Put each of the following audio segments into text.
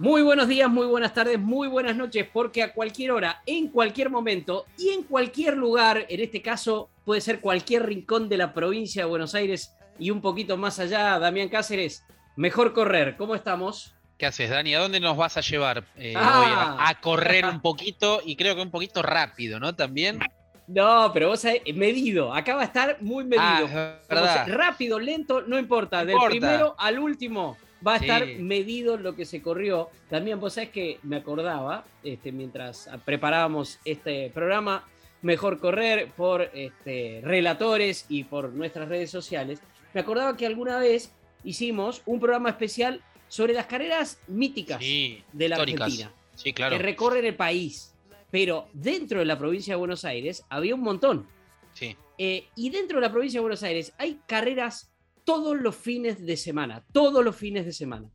Muy buenos días, muy buenas tardes, muy buenas noches, porque a cualquier hora, en cualquier momento y en cualquier lugar, en este caso puede ser cualquier rincón de la provincia de Buenos Aires y un poquito más allá, Damián Cáceres, mejor correr. ¿Cómo estamos? ¿Qué haces, Dani? ¿A dónde nos vas a llevar eh, Ah. a, a correr un poquito y creo que un poquito rápido, ¿no? También. No, pero vos sabés, medido. Acá va a estar muy medido. Ah, es Como verdad. rápido, lento, no importa. No Del importa. primero al último va a Sí. estar medido lo que se corrió. También vos sabés que me acordaba, este, mientras preparábamos este programa, Mejor Correr por este, relatores y por nuestras redes sociales, me acordaba que alguna vez hicimos un programa especial sobre las carreras míticas Sí, de la históricas. Argentina Sí, claro. que recorren el país. Pero dentro de la provincia de Buenos Aires había un montón. Sí. Eh, y dentro de la provincia de Buenos Aires hay carreras todos los fines de semana, todos los fines de semana.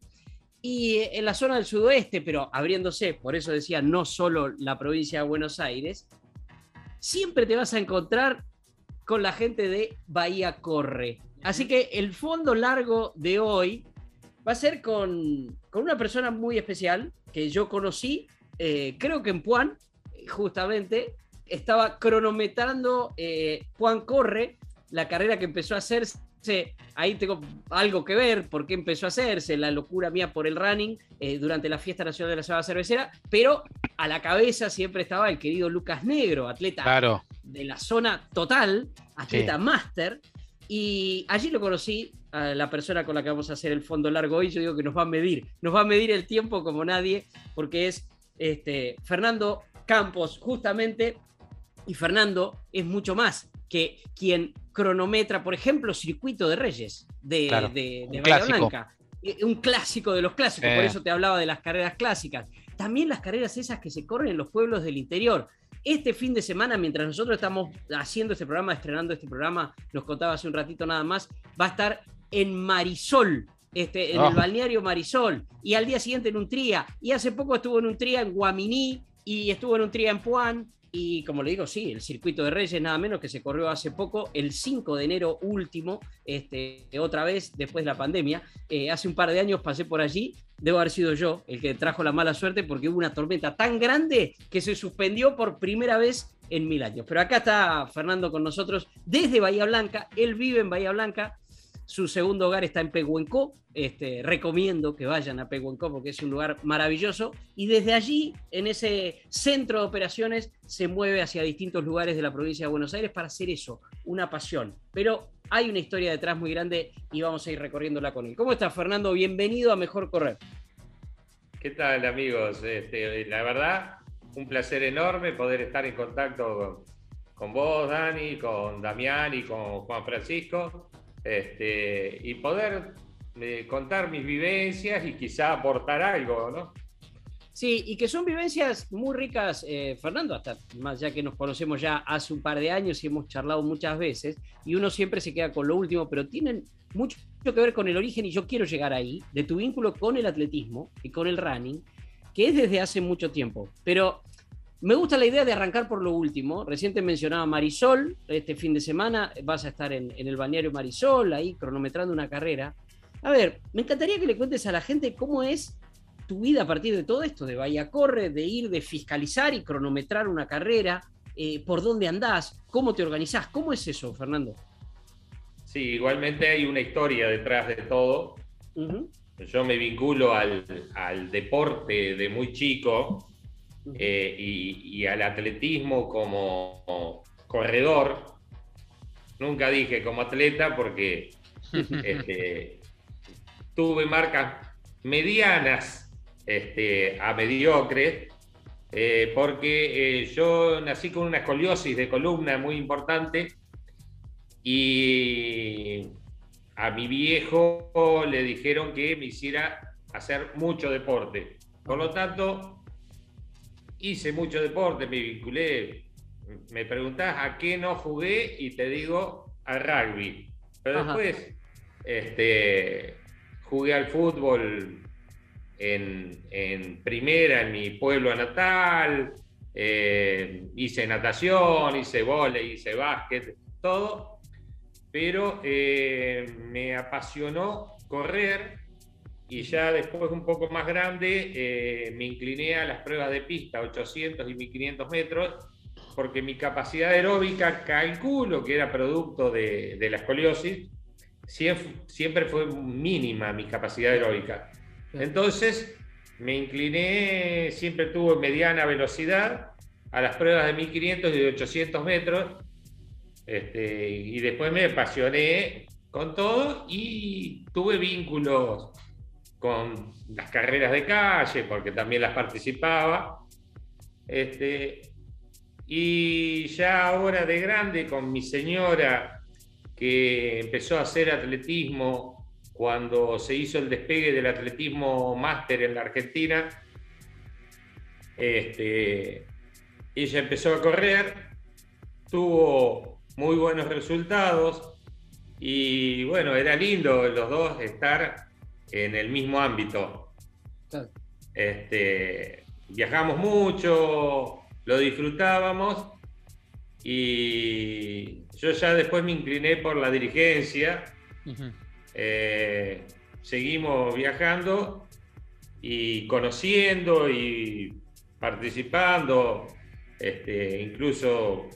Y eh, en la zona del sudoeste, pero abriéndose, por eso decía no solo la provincia de Buenos Aires, siempre te vas a encontrar con la gente de Bahía Corre. Así que el fondo largo de hoy va a ser con, con una persona muy especial que yo conocí, eh, creo que en Puan, justamente, estaba cronometrando eh, Puan Corre, la carrera que empezó a Ahí tengo algo que ver, por qué empezó a hacerse, la locura mía por el running eh, durante la fiesta nacional de la Ciudad Cervecera, pero a la cabeza siempre estaba el querido Lucas Negro, atleta Claro. de la zona total, atleta Sí. máster, y allí lo conocí a la persona con la que vamos a hacer el fondo largo hoy. Yo digo que nos va a medir, nos va a medir el tiempo como nadie, porque es este, Fernando Campos, justamente, y Fernando es mucho más que quien cronometra, por ejemplo, Circuito de Reyes de, Claro, de, de un Bahía clásico. Blanca. Eh, Un clásico de los clásicos, Eh. por eso te hablaba de las carreras clásicas. También las carreras esas que se corren en los pueblos del interior. Este fin de semana, mientras nosotros estamos haciendo este programa, estrenando este programa, nos contaba hace un ratito nada más, va a estar en Marisol, este, en Ah. el balneario Marisol, y al día siguiente en un tría, y hace poco estuvo en un tría en Guaminí, y estuvo en un tría en Puan, y como le digo, sí, el circuito de Reyes, nada menos que se corrió hace poco, el 5 de enero último, este, otra vez después de la pandemia. Eh, hace un par de años pasé por allí, debo haber sido yo el que trajo la mala suerte porque hubo una tormenta tan grande que se suspendió por primera vez en mil años. Pero acá está Fernando con nosotros desde Bahía Blanca, él vive en Bahía Blanca. Su segundo hogar está en Pehuenco. Este, recomiendo que vayan a Pehuenco porque es un lugar maravilloso. Y desde allí, en ese centro de operaciones, se mueve hacia distintos lugares de la provincia de Buenos Aires para hacer eso, una pasión. Pero hay una historia detrás muy grande y vamos a ir recorriéndola con él. ¿Cómo estás, Fernando? Bienvenido a Mejor Correr. ¿Qué tal amigos? Este, la verdad, un placer enorme poder estar en contacto con, con vos, Dani, con Damián y con Juan Francisco, este, y poder eh, contar mis vivencias y quizá aportar algo, ¿no? Sí, y que son vivencias muy ricas, eh, Fernando, hasta más ya que nos conocemos ya hace un par de años y hemos charlado muchas veces, y uno siempre se queda con lo último, pero tienen mucho que ver con el origen y yo quiero llegar ahí, de tu vínculo con el atletismo y con el running, que es desde hace mucho tiempo. Pero me gusta la idea de arrancar por lo último. Recién te mencionaba Marisol, este fin de semana vas a estar en, en el balneario Marisol, ahí cronometrando una carrera. A ver, me encantaría que le cuentes a la gente cómo es tu vida a partir de todo esto, de Bahía Corre, de ir, de fiscalizar y cronometrar una carrera, eh, por dónde andás, cómo te organizás, ¿cómo es eso, Fernando? Sí, igualmente hay una historia detrás de todo. Yo me vinculo al, al deporte de muy chico. Eh, y, y al atletismo como corredor. Nunca dije como atleta porque este, tuve marcas medianas este, a mediocres, eh, porque eh, yo nací con una escoliosis de columna muy importante y a mi viejo le dijeron que me hiciera hacer mucho deporte. Por lo tanto, hice mucho deporte, me vinculé. Me preguntás a qué no jugué y te digo al rugby. Pero después este, jugué al fútbol en, primera en mi pueblo natal, eh, hice natación, hice volei, hice básquet, todo, pero eh, me apasionó correr y ya después un poco más grande eh, me incliné a las pruebas de pista, 800 y 1500 metros, porque mi capacidad aeróbica, calculo que era producto de, la escoliosis, siempre, fue mínima mi capacidad aeróbica. Entonces me incliné, siempre tuve mediana velocidad a las pruebas de 1500 y de 800 metros, este, y después me apasioné con todo y tuve vínculos con las carreras de calle, porque también las participaba. Este, y ya ahora de grande, con mi señora, que empezó a hacer atletismo cuando se hizo el despegue del atletismo máster en la Argentina, este, ella empezó a correr, tuvo muy buenos resultados y bueno, era lindo los dos estar en el mismo ámbito. Este, viajamos mucho, lo disfrutábamos y yo ya después me incliné por la dirigencia. Eh, seguimos viajando y conociendo y participando. Este, incluso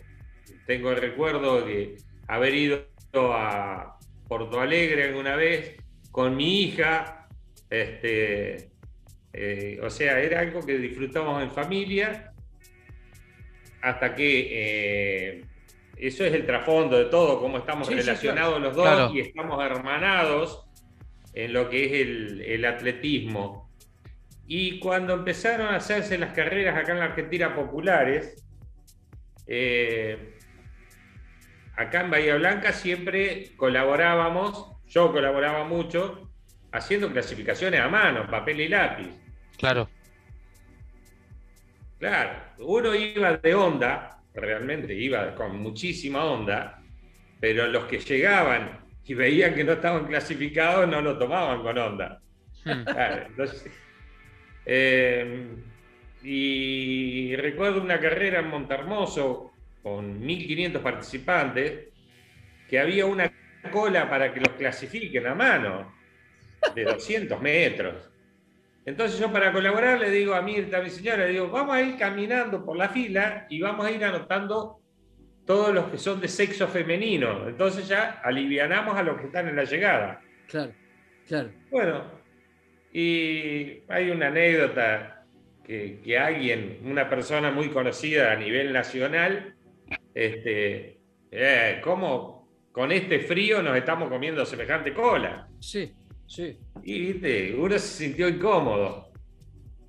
tengo el recuerdo de haber ido a Porto Alegre alguna vez con mi hija. Este, eh, o sea, era algo que disfrutamos en familia hasta que eh, eso es el trasfondo de todo, cómo estamos relacionados los dos y estamos hermanados en lo que es el, atletismo. Y cuando empezaron a hacerse las carreras acá en la Argentina populares, eh, acá en Bahía Blanca siempre colaborábamos yo colaboraba mucho haciendo clasificaciones a mano, papel y lápiz. Claro. Claro, uno iba de onda, realmente iba con muchísima onda, pero los que llegaban y veían que no estaban clasificados no lo tomaban con onda. Hmm. Eh, y recuerdo una carrera en Montermoso con 1.500 participantes, que había una cola para que los clasifiquen a mano, de 200 metros. Entonces yo para colaborar le digo a Mirta, a mi señora, le digo, vamos a ir caminando por la fila y vamos a ir anotando todos los que son de sexo femenino. Entonces ya alivianamos a los que están en la llegada. Claro, claro. Bueno, y hay una anécdota que, que alguien, una persona muy conocida a nivel nacional, este, eh, ¿cómo, con este frío nos estamos comiendo semejante cola. Sí, sí. Y viste, uno se sintió incómodo,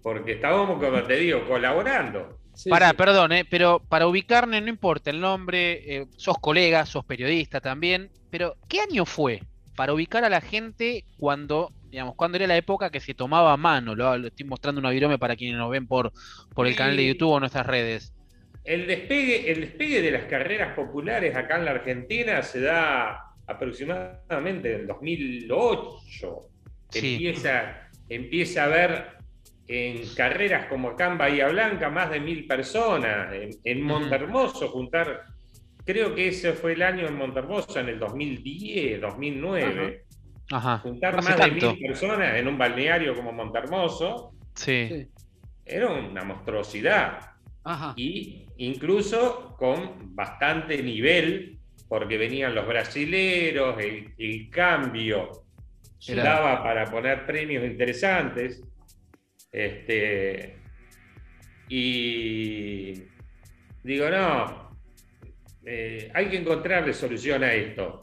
porque estábamos, como te digo, colaborando. Pará, perdón, eh, pero para ubicarme no importa el nombre, eh, sos colega, sos periodista también, pero ¿qué año fue para ubicar a la gente cuando, digamos, cuando era la época que se tomaba a mano? Lo, estoy mostrando una virome para quienes nos ven por, por el canal de YouTube o nuestras redes. El despegue, el despegue de las carreras populares acá en la Argentina se da aproximadamente en 2008. Empieza, empieza a haber en carreras como acá en Bahía Blanca más de mil personas, en, Montermoso juntar, creo que ese fue el año en Montermoso, en el 2010, 2009. Juntar más de mil personas en un balneario como Montermoso. Sí. Era una monstruosidad. Y incluso con bastante nivel, porque venían los brasileros, el, cambio se daba para poner premios interesantes. Este, y digo, no, eh, hay que encontrarle solución a esto.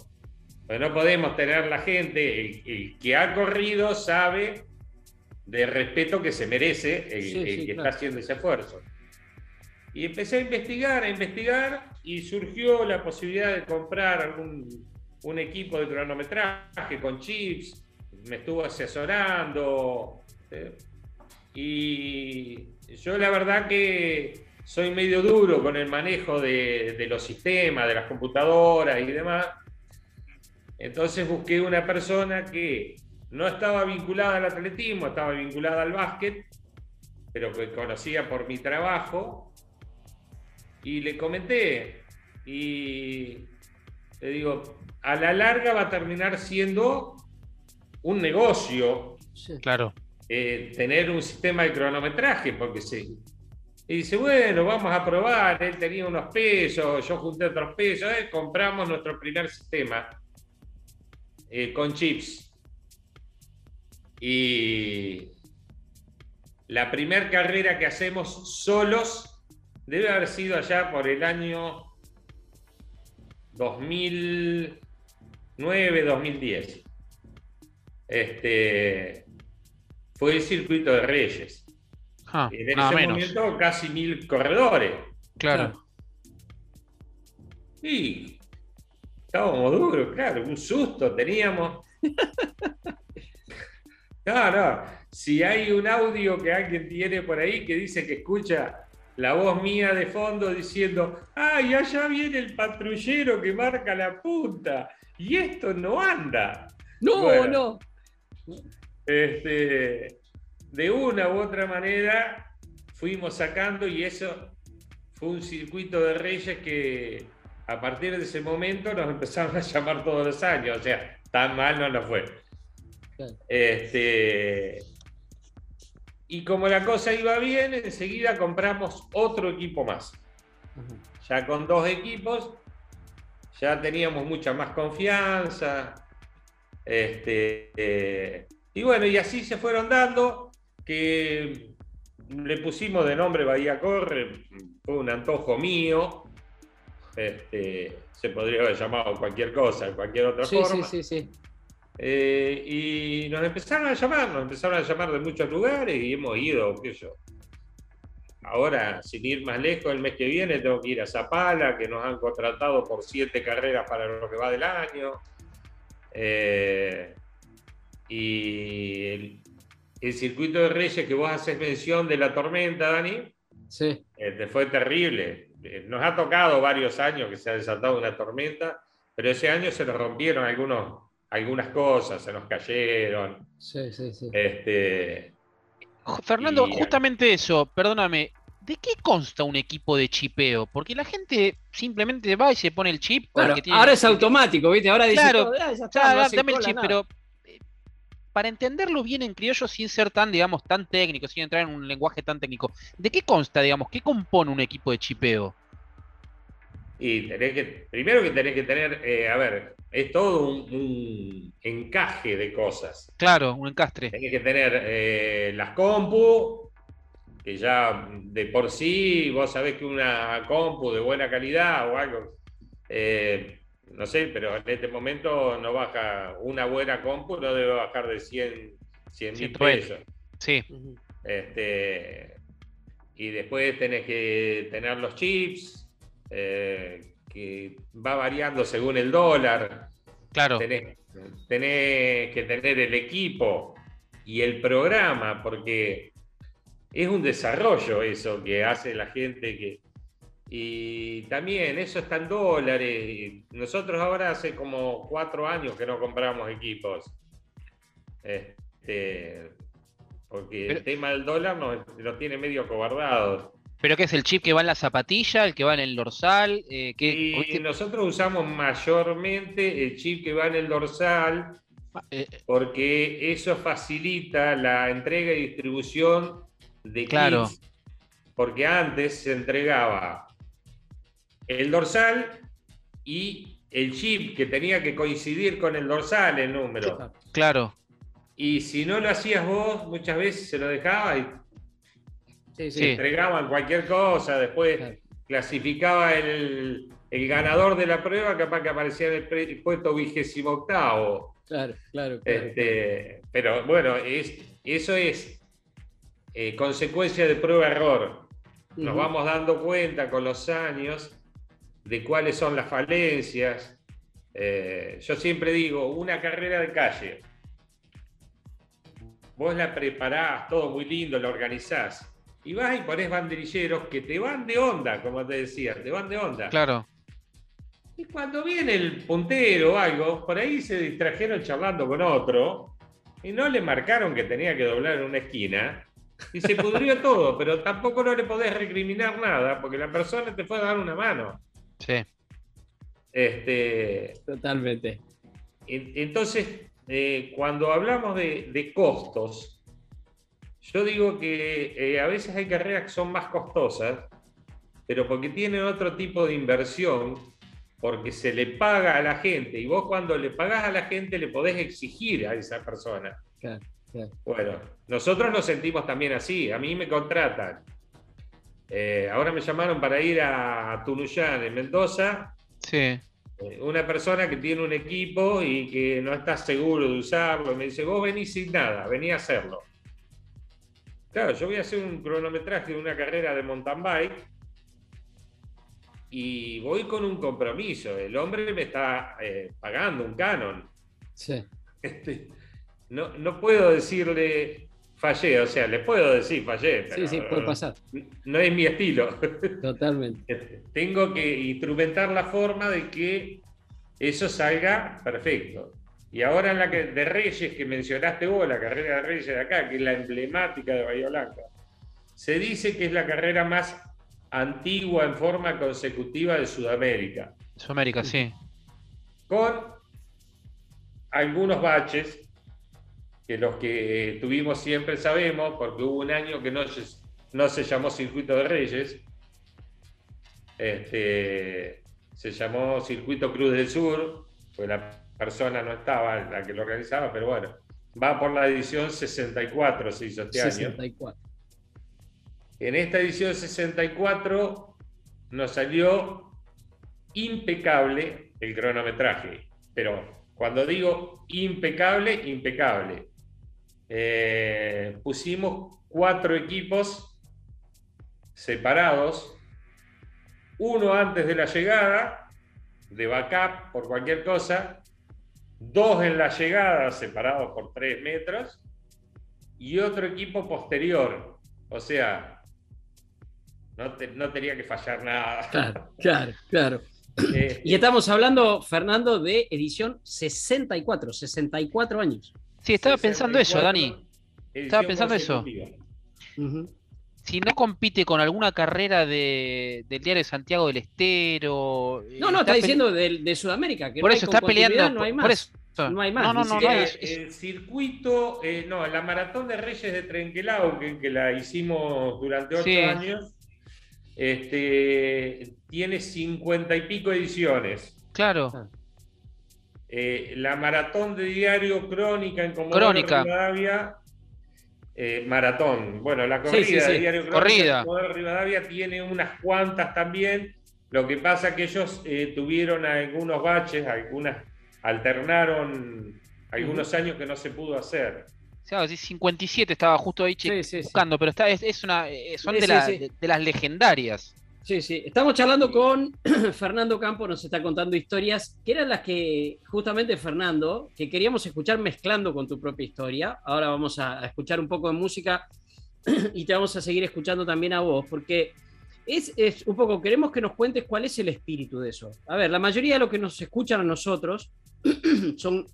Pues no podemos tener la gente, el, que ha corrido sabe del respeto que se merece el, que está haciendo ese esfuerzo. Y empecé a investigar, a investigar, y surgió la posibilidad de comprar algún un equipo de cronometraje con chips, me estuvo asesorando. ¿eh? Y yo la verdad que soy medio duro con el manejo de, de, los sistemas, de las computadoras y demás. Entonces busqué una persona que no estaba vinculada al atletismo, estaba vinculada al básquet, pero que conocía por mi trabajo. Y le comenté, y le digo, a la larga va a terminar siendo un negocio. Claro. Eh, tener un sistema de cronometraje, porque sí. Y dice, bueno, vamos a probar. Él tenía unos pesos, yo junté otros pesos, eh, compramos nuestro primer sistema eh, con chips. Y la primera carrera que hacemos solos debe haber sido allá por el año 2009, 2010. Este, fue el circuito de Reyes. Ah, en ese menos. momento casi mil corredores. Claro. Y estábamos duros, claro, un susto teníamos. No, no, si hay un audio que alguien tiene por ahí que dice que escucha la voz mía de fondo diciendo, ay, allá viene el patrullero que marca la punta, y esto no anda. No, Bueno. no. Este, de una u otra manera fuimos sacando y eso fue un circuito de reyes que a partir de ese momento nos empezaron a llamar todos los años, o sea, tan mal no nos fue. Este, y como la cosa iba bien, enseguida compramos otro equipo más. Ya con dos equipos, ya teníamos mucha más confianza. Este, eh, y bueno, y así se fueron dando, que le pusimos de nombre Bahía Corre, fue un antojo mío. Este, se podría haber llamado cualquier cosa, cualquier otra Sí, sí, forma. sí, sí. Eh, y nos empezaron a llamar, nos empezaron a llamar de muchos lugares y hemos ido, qué yo. Ahora, sin ir más lejos, el mes que viene tengo que ir a Zapala, que nos han contratado por siete carreras para lo que va del año. Eh, y el, el circuito de Reyes que vos haces mención de la tormenta, Dani, Sí. este, fue terrible. Eh, Nos ha tocado varios años que se ha desatado una tormenta, pero ese año se nos rompieron algunos, algunas cosas, se nos cayeron. Sí, sí, sí. Este, Fernando, Y- justamente eso, perdóname. ¿De qué consta un equipo de chipeo? Porque la gente simplemente va y se pone el chip. Claro, porque tiene- ahora es automático, ¿viste? Ahora dice Claro, todo, "Ah, ya está, Ya, no da- hace dame el chip, nada". pero eh, para entenderlo bien en criollo sin ser tan, digamos, tan técnico, sin entrar en un lenguaje tan técnico, ¿de qué consta, digamos, qué compone un equipo de chipeo? Y tenés que, primero que tenés que tener, eh, a ver, es todo un, un encaje de cosas. Claro, un encastre. Tenés que tener eh, las compu, que ya de por sí vos sabés que una compu de buena calidad o algo, eh, no sé, pero en este momento no baja, una buena compu no debe bajar de 100 100 mil 120. pesos. Sí. Este, y después tenés que tener los chips, eh, que va variando según el dólar. claro. Tenés, tenés que tener el equipo y el programa, porque es un desarrollo eso que hace la gente que. Y también eso está en dólares. Nosotros ahora hace como cuatro años que no compramos equipos. Este, porque Pero- el tema del dólar nos, nos tiene medio cobardados. ¿Pero qué es el chip que va en la zapatilla, el que va en el dorsal? Eh, ¿qué- Y viste? nosotros usamos mayormente el chip que va en el dorsal Eh, porque eso facilita la entrega y distribución de Claro. kits. Porque antes se entregaba el dorsal y el chip que tenía que coincidir con el dorsal, el número. claro, Y si no lo hacías vos, muchas veces se lo dejaba y Sí, entregaban cualquier cosa. Después Claro. clasificaba el, el ganador de la prueba, capaz que aparecía en el pre- puesto vigésimo octavo. Claro, claro, claro. Este, pero bueno, es, eso es eh, consecuencia de prueba-error. Nos vamos dando cuenta con los años de cuáles son las falencias. Eh, yo siempre digo, una carrera de calle. Vos la preparás, todo muy lindo, la organizás. Y vas y ponés banderilleros que te van de onda, como te decía, te van de onda. Claro. Y cuando viene el puntero o algo, por ahí se distrajeron charlando con otro y no le marcaron que tenía que doblar en una esquina y se pudrió todo, pero tampoco no le podés recriminar nada porque la persona te fue a dar una mano. Sí. Este, Totalmente. en- entonces, eh, cuando hablamos de, de costos, yo digo que eh, a veces hay carreras que son más costosas, pero porque tienen otro tipo de inversión, porque se le paga a la gente, y vos cuando le pagás a la gente le podés exigir a esa persona. Claro, claro. Bueno, nosotros nos sentimos también así, a mí me contratan. Eh, ahora me llamaron para ir a Tunuyán, en Mendoza, Sí. eh, una persona que tiene un equipo y que no está seguro de usarlo, y me dice, vos venís sin nada, vení a hacerlo. Claro, yo voy a hacer un cronometraje de una carrera de mountain bike y voy con un compromiso. El hombre me está eh, pagando un canon. Sí. Este, no, no puedo decirle fallé, o sea, le puedo decir fallé, pero Sí, sí, puede pasar. no es mi estilo. Totalmente. Tengo que instrumentar la forma de que eso salga perfecto. Y ahora en la que, de Reyes que mencionaste vos, la carrera de Reyes de acá, que es la emblemática de Bahía Blanca, se dice que es la carrera más antigua en forma consecutiva de Sudamérica, Sudamérica, sí. con algunos baches que los que tuvimos siempre sabemos, porque hubo un año que no se, no se llamó Circuito de Reyes, este, se llamó Circuito Cruz del Sur, pues la persona no estaba la que lo organizaba, pero bueno, va por la edición 64, se hizo este año. 64. En esta edición 64 nos salió impecable el cronometraje, pero cuando digo impecable, impecable. Eh, pusimos cuatro equipos separados, uno antes de la llegada, de backup por cualquier cosa, dos en la llegada separados por tres metros y otro equipo posterior. O sea, no, te- no tenía que fallar nada. Claro, claro, claro. Eh, Y estamos hablando, Fernando, de edición 64, 64 años. Sí, estaba pensando eso, 64, Dani. Estaba pensando eso. Ujú. Si no compite con alguna carrera de, del Diario de Santiago del Estero. eh, No, no, está pele- diciendo de, de Sudamérica, que Por no hay eso está compatibilidad, peleando. no hay más. por eso. No hay más, No, no, no, no hay. Eh, es- el circuito, eh, no, la maratón de Reyes de Trenquelau, que, que la hicimos durante ocho Sí. años, este, tiene cincuenta y pico ediciones. Claro. Ah. Eh, la maratón de diario Crónica en Comodoro Crónica. Rivadavia, eh, maratón, bueno, la corrida sí, sí. de diario Corrida. Rivadavia tiene unas cuantas también. Lo que pasa que ellos eh, tuvieron algunos baches, algunas alternaron algunos años que no se pudo hacer. Claro, sí, 57 estaba justo ahí buscando, pero está, es, es una, eh, son Sí, de, sí, la- sí. de- de las legendarias. Sí, sí. Estamos charlando con Fernando Campo, nos está contando historias que eran las que justamente Fernando, que queríamos escuchar mezclando con tu propia historia. Ahora vamos a, escuchar un poco de música y te vamos a seguir escuchando también a vos, porque es, es un poco, queremos que nos cuentes cuál es el espíritu de eso. A ver, la mayoría de los que nos escuchan a nosotros son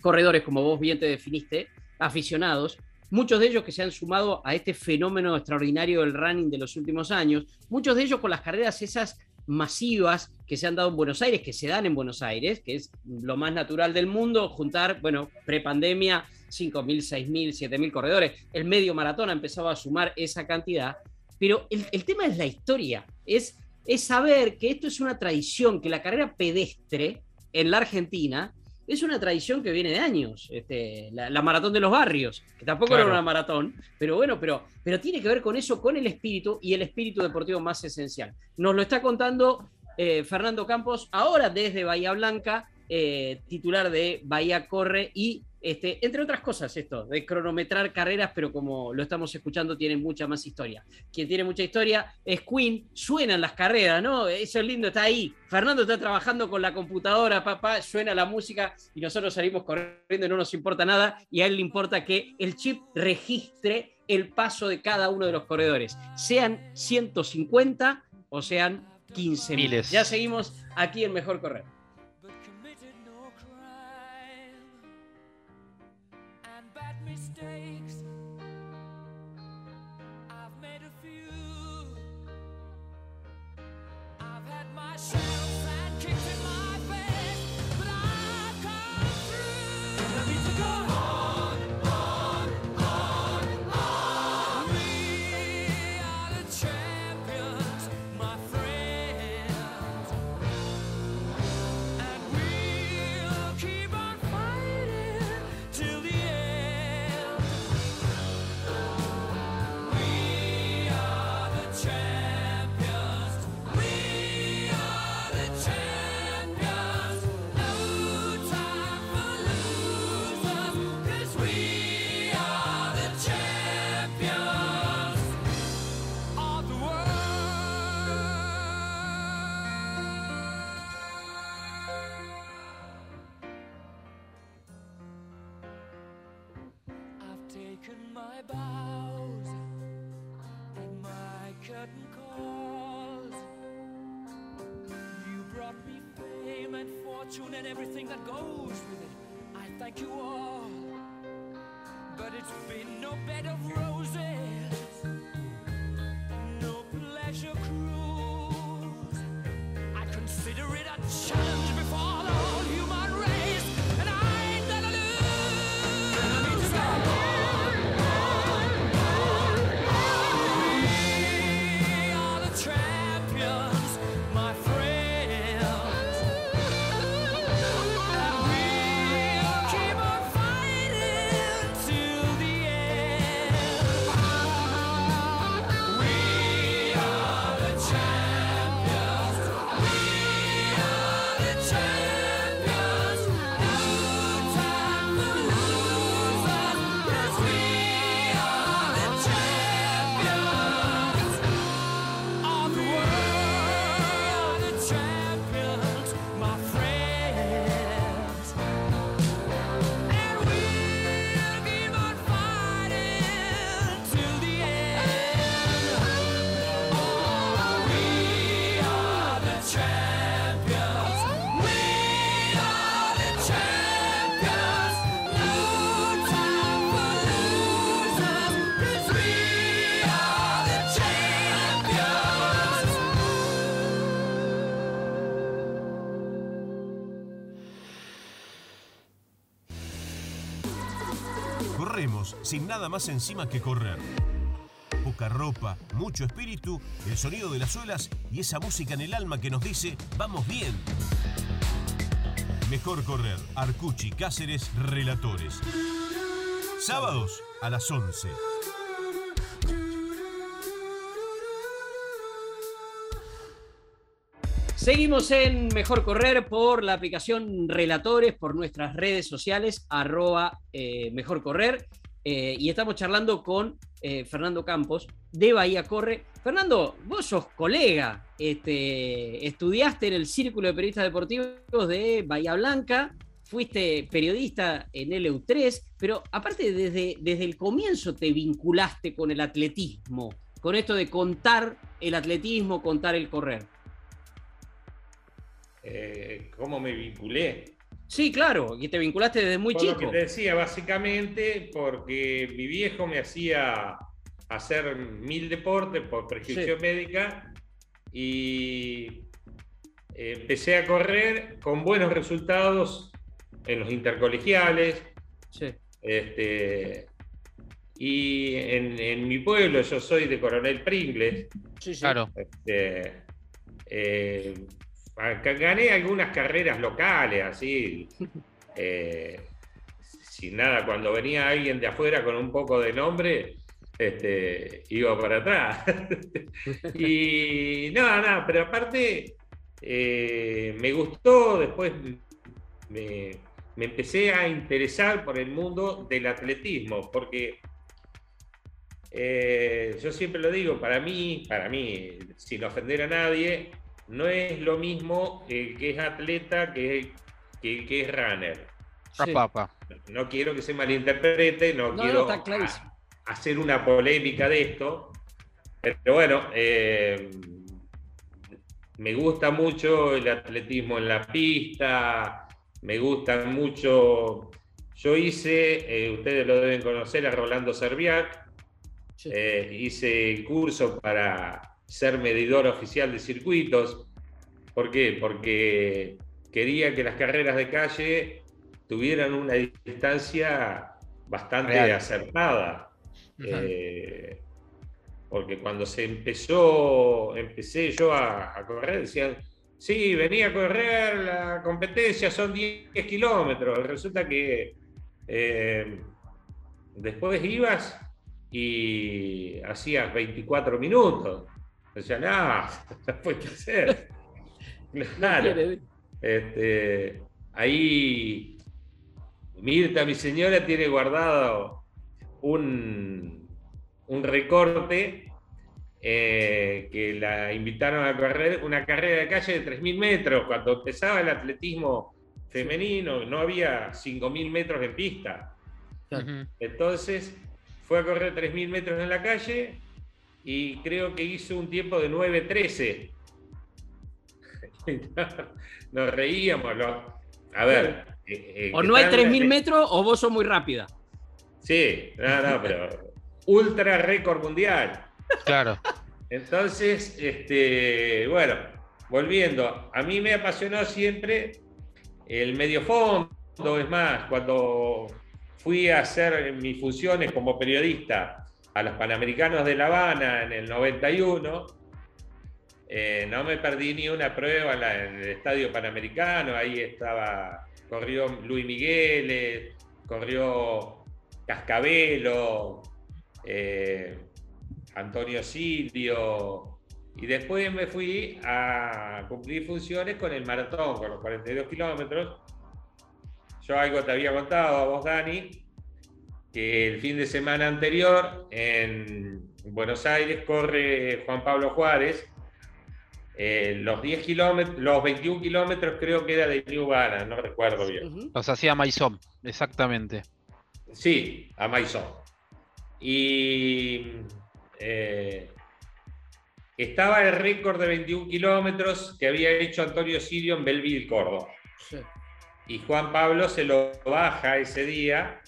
corredores, como vos bien te definiste, aficionados, muchos de ellos que se han sumado a este fenómeno extraordinario del running de los últimos años, muchos de ellos con las carreras esas masivas que se han dado en Buenos Aires, que se dan en Buenos Aires, que es lo más natural del mundo, juntar, bueno, prepandemia, 5.000, 6.000, 7.000 corredores, el medio maratón ha empezado a sumar esa cantidad, pero el, tema es la historia, es, es saber que esto es una tradición, que la carrera pedestre en la Argentina es una tradición que viene de años. Este, la, la maratón de los barrios, que tampoco Claro. era una maratón, pero bueno, pero, pero tiene que ver con eso, con el espíritu y el espíritu deportivo más esencial. Nos lo está contando eh, Fernando Campos, ahora desde Bahía Blanca, eh, titular de Bahía Corre y Este, entre otras cosas, esto, de cronometrar carreras, pero como lo estamos escuchando, tiene mucha más historia. Quien tiene mucha historia es Queen, suenan las carreras, ¿no? Eso es lindo, está ahí. Fernando está trabajando con la computadora, papá, suena la música y nosotros salimos corriendo y no nos importa nada. Y a él le importa que el chip registre el paso de cada uno de los corredores, sean 150 o sean 15 Miles. Ya seguimos aquí en Mejor Correr. myself. Fortune and everything that goes sin nada más encima que correr. Poca ropa, mucho espíritu, el sonido de las suelas y esa música en el alma que nos dice, vamos bien. Mejor correr, Arcuchi, Cáceres, Relatores. Sábados a las 11. Seguimos en Mejor Correr por la aplicación Relatores, por nuestras redes sociales, arroba eh, Mejor Correr. Eh, y estamos charlando con eh, Fernando Campos de Bahía Corre. Fernando, vos sos colega, este, estudiaste en el Círculo de Periodistas Deportivos de Bahía Blanca, fuiste periodista en LU3, pero aparte desde, desde el comienzo te vinculaste con el atletismo, con esto de contar el atletismo, contar el correr. Eh, ¿Cómo me vinculé? Sí, claro, y te vinculaste desde muy Por lo chico. que te decía, básicamente porque mi viejo me hacía hacer mil deportes por prescripción Sí. médica y empecé a correr con buenos resultados en los intercolegiales. Sí. Este, y en, en mi pueblo, yo soy de Coronel Pringles, Sí, sí. Claro. este, eh, gané algunas carreras locales, así. eh, sin nada, cuando venía alguien de afuera con un poco de nombre, este, iba para atrás. y nada, nada, pero aparte eh, me gustó, después me, me empecé a interesar por el mundo del atletismo, porque eh, yo siempre lo digo, para mí, para mí, sin ofender a nadie, no es lo mismo el que es atleta que, que el que es runner. Sí. No quiero que se malinterprete, no, quiero a- hacer una polémica de esto, pero bueno, eh, me gusta mucho el atletismo en la pista, me gusta mucho. Yo hice, eh, ustedes lo deben conocer, a Rolando Serviac, Sí. eh, hice el curso para ser medidor oficial de circuitos. ¿Por qué? Porque quería que las carreras de calle tuvieran una distancia bastante Real. acertada. Eh, porque cuando se empezó, empecé yo a, a correr, decían, sí, venía a correr, la competencia son 10 kilómetros. Resulta que eh, después ibas y hacías 24 minutos. Decían, ah, no puede ser. Claro. Este, ahí Mirta, mi señora, tiene guardado un, un recorte eh, que la invitaron a correr una carrera de calle de 3.000 metros. Cuando empezaba el atletismo femenino, no había 5.000 metros en pista. Entonces fue a correr 3.000 metros en la calle y creo que hizo un tiempo de 9.13. Nos reíamos. lo- a ver. eh, eh, O no hay están- 3.000 metros o vos sos muy rápida. Sí, no, no, pero ultra récord mundial. Claro. Entonces, este, bueno, volviendo, a mí me apasionó siempre el medio fondo, es más, cuando fui a hacer mis funciones como periodista a los Panamericanos de La Habana en el 91, eh, no me perdí ni una prueba en, el Estadio Panamericano, ahí estaba, corrió Luis Miguel, corrió Cascabelo, eh, Antonio Silvio, y después me fui a cumplir funciones con el maratón, con los 42 kilómetros. Yo algo te había contado a vos, Dani, que el fin de semana anterior en Buenos Aires corre Juan Pablo Juárez. eh, los 10 kilómetros, los 21 kilómetros creo que era de New Balance, no recuerdo bien. Los hacía Maizón, exactamente. Sí, a Maizón. Y eh, estaba el récord de 21 kilómetros que había hecho Antonio Sirio en Belville, Córdoba. Sí. Y Juan Pablo se lo baja ese día,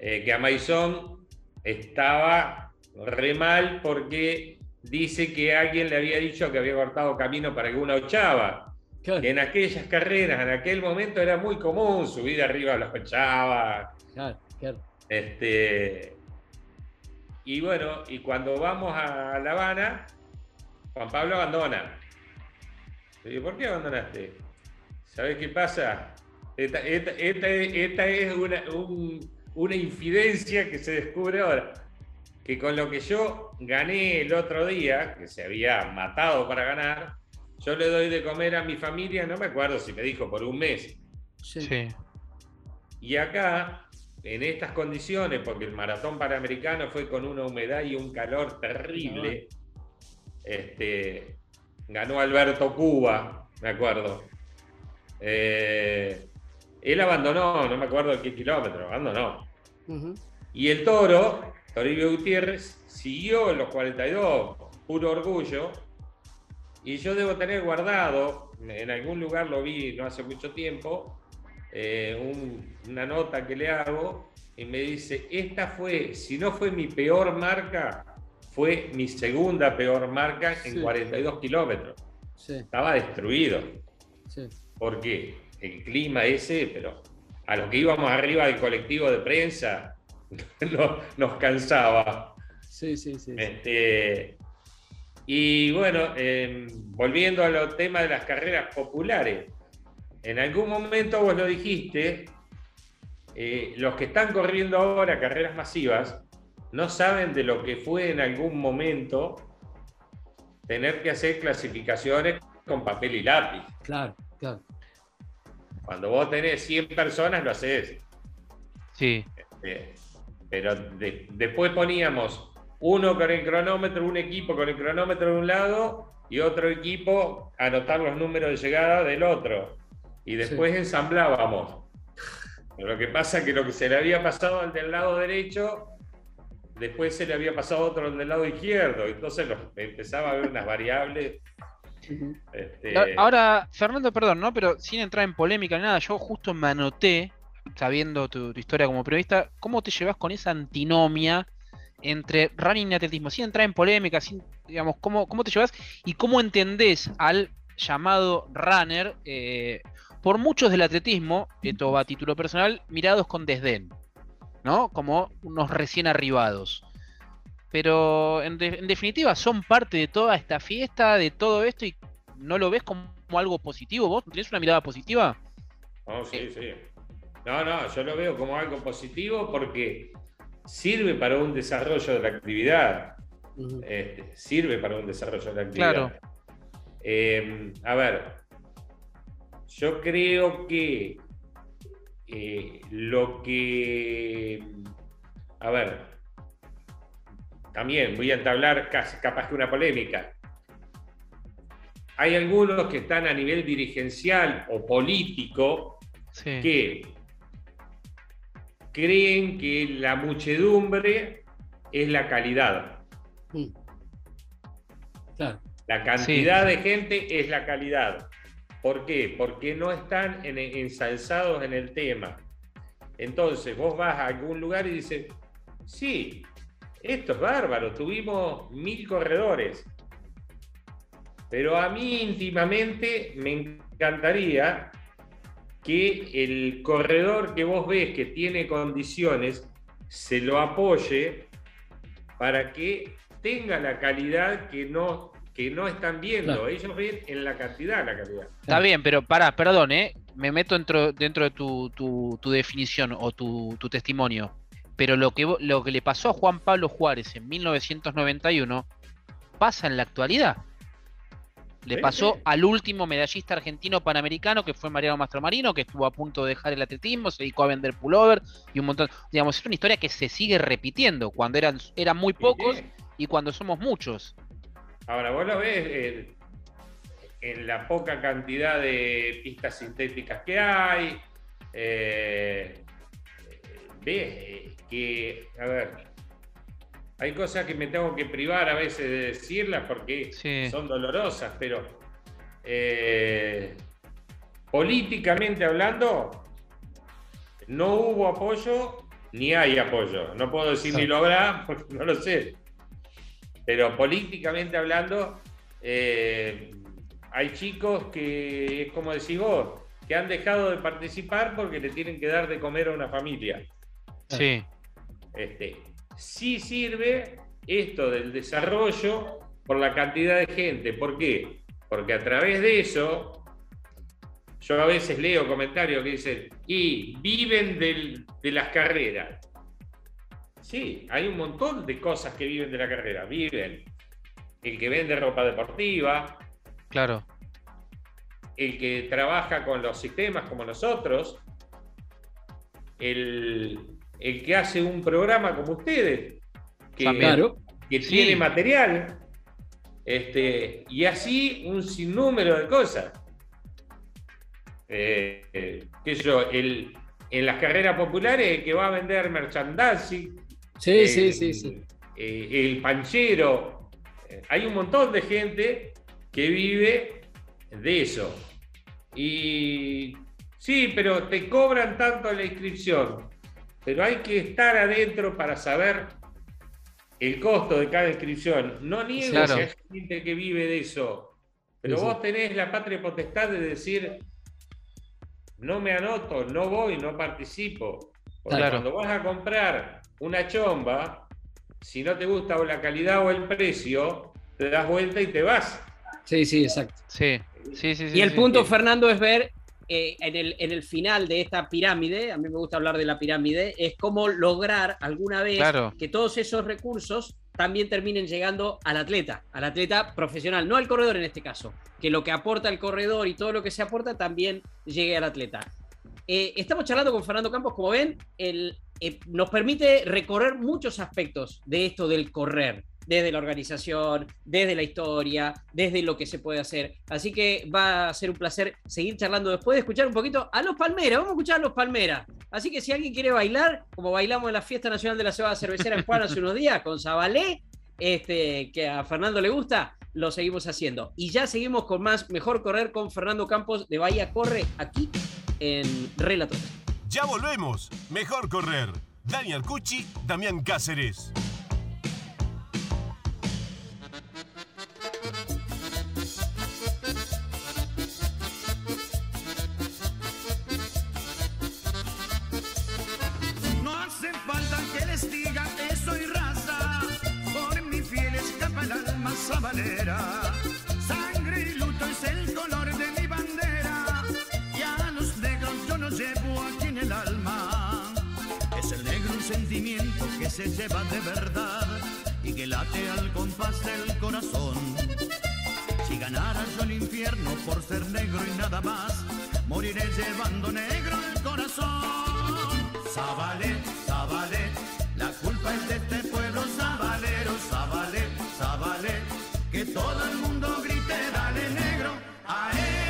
eh, que a Maizón estaba re mal porque dice que alguien le había dicho que había cortado camino para alguna ochava. Claro, Que en aquellas carreras, en aquel momento era muy común subir arriba a las ochavas, claro, claro. este, y bueno, y cuando vamos a La Habana, Juan Pablo abandona. Le digo, ¿por qué abandonaste? ¿Sabes qué pasa? Esta, esta- esta es- esta es una, un- una infidencia que se descubre ahora. Que con lo que yo gané el otro día, que se había matado para ganar, yo le doy de comer a mi familia, no me acuerdo si me dijo por un mes. Sí. Sí. Y acá, en estas condiciones, porque el maratón panamericano fue con una humedad y un calor terrible, este, ganó Alberto Cuba, me acuerdo. Eh, él abandonó, no me acuerdo qué kilómetro, abandonó. Y el toro, Toribio Gutiérrez, siguió en los 42, puro orgullo. Y yo debo tener guardado, en algún lugar lo vi no hace mucho tiempo, eh, un- una nota que le hago y me dice, esta fue, si no fue mi peor marca, fue mi segunda peor marca en Sí. 42 kilómetros. Sí, Estaba destruido. sí. porque el clima ese, pero a los que íbamos arriba del colectivo de prensa no- nos cansaba. Sí, sí, sí. Este, y bueno, eh, volviendo a los temas de las carreras populares, en algún momento vos lo dijiste, eh, los que están corriendo ahora carreras masivas no saben de lo que fue en algún momento tener que hacer clasificaciones con papel y lápiz. Claro, claro. Cuando vos tenés 100 personas, lo haces. Sí. Eh, pero de- después poníamos uno con el cronómetro, un equipo con el cronómetro de un lado y otro equipo anotar los números de llegada del otro. Y después ensamblábamos. Lo que pasa es que lo que se le había pasado al del lado derecho, después se le había pasado otro al del lado izquierdo. Entonces empezaba a ver unas variables. Este, Ahora, Fernando, perdón, ¿no? Pero sin entrar en polémica ni nada, yo justo me anoté, sabiendo tu, tu historia como periodista, ¿cómo te llevas con esa antinomia entre running y atletismo? Sin entrar en polémica, sin, digamos, ¿cómo, cómo te llevas y cómo entendés al llamado runner eh, por muchos del atletismo, esto va a título personal, mirados con desdén, ¿no? Como unos recién arribados. Pero en, de- en definitiva son parte de toda esta fiesta, de todo esto y no lo ves como algo positivo. ¿Vos tenés una mirada positiva? No, sí, sí. No, no, yo lo veo como algo positivo porque sirve para un desarrollo de la actividad. Este, sirve para un desarrollo de la actividad. Claro. Eh, a ver, yo creo que eh, lo que. A ver, también voy a entablar casi- capaz que una polémica. Hay algunos que están a nivel dirigencial o político Sí. que creen que la muchedumbre es la calidad. Mm. Claro. La cantidad de gente es la calidad. ¿Por qué? Porque no están en- ensalzados en el tema. Entonces vos vas a algún lugar y dices, sí, esto es bárbaro, tuvimos mil corredores. Pero a mí íntimamente me encantaría que el corredor que vos ves que tiene condiciones se lo apoye para que tenga la calidad que no, que no están viendo. Claro. Ellos ven en la cantidad la calidad. Está bien, pero pará, perdón, ¿eh? Me meto dentro, dentro de tu, tu- tu definición o tu, tu testimonio. Pero lo que, lo que le pasó a Juan Pablo Juárez en 1991 pasa en la actualidad. Le pasó al último medallista argentino panamericano, que fue Mariano Mastromarino, que estuvo a punto de dejar el atletismo, se dedicó a vender pullover y un montón. Digamos, es una historia que se sigue repitiendo cuando eran, eran muy pocos y cuando somos muchos. Ahora, vos lo ves eh, en la poca cantidad de pistas sintéticas que hay. eh, ves que, a ver, hay cosas que me tengo que privar a veces de decirlas porque Sí. son dolorosas, pero eh, políticamente hablando, no hubo apoyo ni hay apoyo. No puedo decir ni lo habrá porque no lo sé. Pero políticamente hablando, eh, hay chicos que, es como decís vos, que han dejado de participar porque le tienen que dar de comer a una familia. Sí. Este, sí sirve esto del desarrollo por la cantidad de gente. ¿Por qué? Porque a través de eso, yo a veces leo comentarios que dicen, y viven del- de las carreras. Sí, hay un montón de cosas que viven de la carrera. Viven el que vende ropa deportiva, Claro. el que trabaja con los sistemas como nosotros, el, el que hace un programa como ustedes, que, También. Claro. que Sí. tiene material, este, y así un sinnúmero de cosas. Eh, eh, qué sé yo, el, en las carreras populares el que va a vender merchandising, Sí, el, sí, sí, sí. eh, el panchero. Eh, Hay un montón de gente que vive de eso. Y sí, pero te cobran tanto la inscripción. Pero hay que estar adentro para saber el costo de cada inscripción. No niego Claro. que hay gente que vive de eso. Pero Sí, sí. vos tenés la patria potestad de decir, no me anoto, no voy, no participo. Porque Claro. cuando vas a comprar una chomba, si no te gusta o la calidad o el precio, te das vuelta y te vas. Sí, sí, exacto. Sí. Sí, sí, sí. Y el sí. punto, Fernando, es ver eh, en, el, en el final de esta pirámide, a mí me gusta hablar de la pirámide, es cómo lograr alguna vez Claro. que todos esos recursos también terminen llegando al atleta, al atleta profesional, no al corredor en este caso, que lo que aporta el corredor y todo lo que se aporta también llegue al atleta. Eh, estamos charlando con Fernando Campos, como ven, el, eh, nos permite recorrer muchos aspectos de esto del correr, desde la organización, desde la historia, desde lo que se puede hacer. Así que va a ser un placer seguir charlando después de escuchar un poquito a los Palmeras. Vamos a escuchar a los Palmeras. Así que si alguien quiere bailar, como bailamos en la Fiesta Nacional de la Cebada Cervecera en Juan hace unos días, con Zabalé, este, que a Fernando le gusta, lo seguimos haciendo. Y ya seguimos con más Mejor Correr con Fernando Campos de Bahía Corre aquí en Relatos. Ya volvemos. Mejor correr. Daniel Cucci, Damián Cáceres. Sabanera. Sangre y luto es el color de mi bandera, y a los negros yo los llevo aquí en el alma. Es el negro un sentimiento que se lleva de verdad y que late al compás del corazón. Si ganara yo el infierno por ser negro y nada más, moriré llevando negro el corazón. Zabalé, Zabalé, todo el mundo grite, dale negro, aea, yo